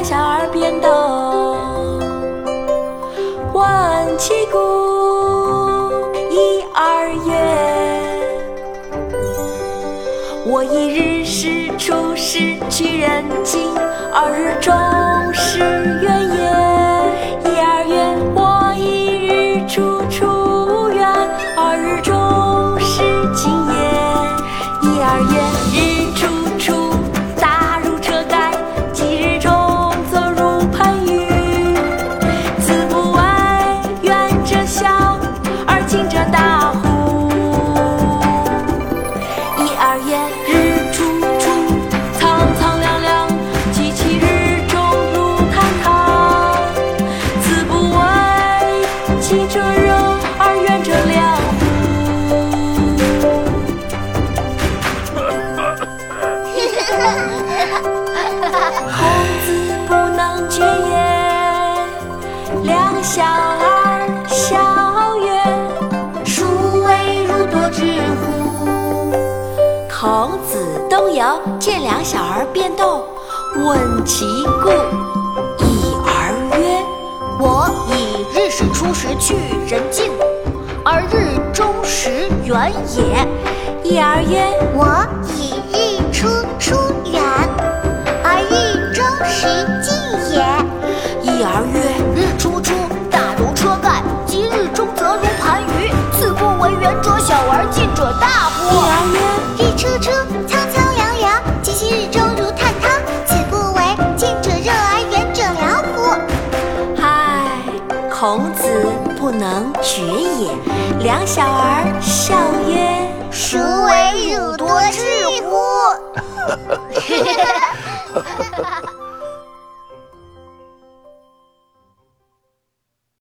两小儿辩斗，问其故，一二月：我一日使出使取人境，二日中使远也。一二月：我一日出处远，二日中使近也。一二月：日出孔子不能决也。两小儿笑曰：“孰为汝多知乎？”孔子东游，见两小儿辩斗，问其故。一儿曰：“我以日始出时去人境，而日中时远也。一儿曰：“我以远者小而近者大一乎？儿曰：日出处苍苍凉凉，及其日中如探汤。此不为近者热而远者凉乎？唉，孔子不能决也。”两小儿笑曰：“孰为汝多？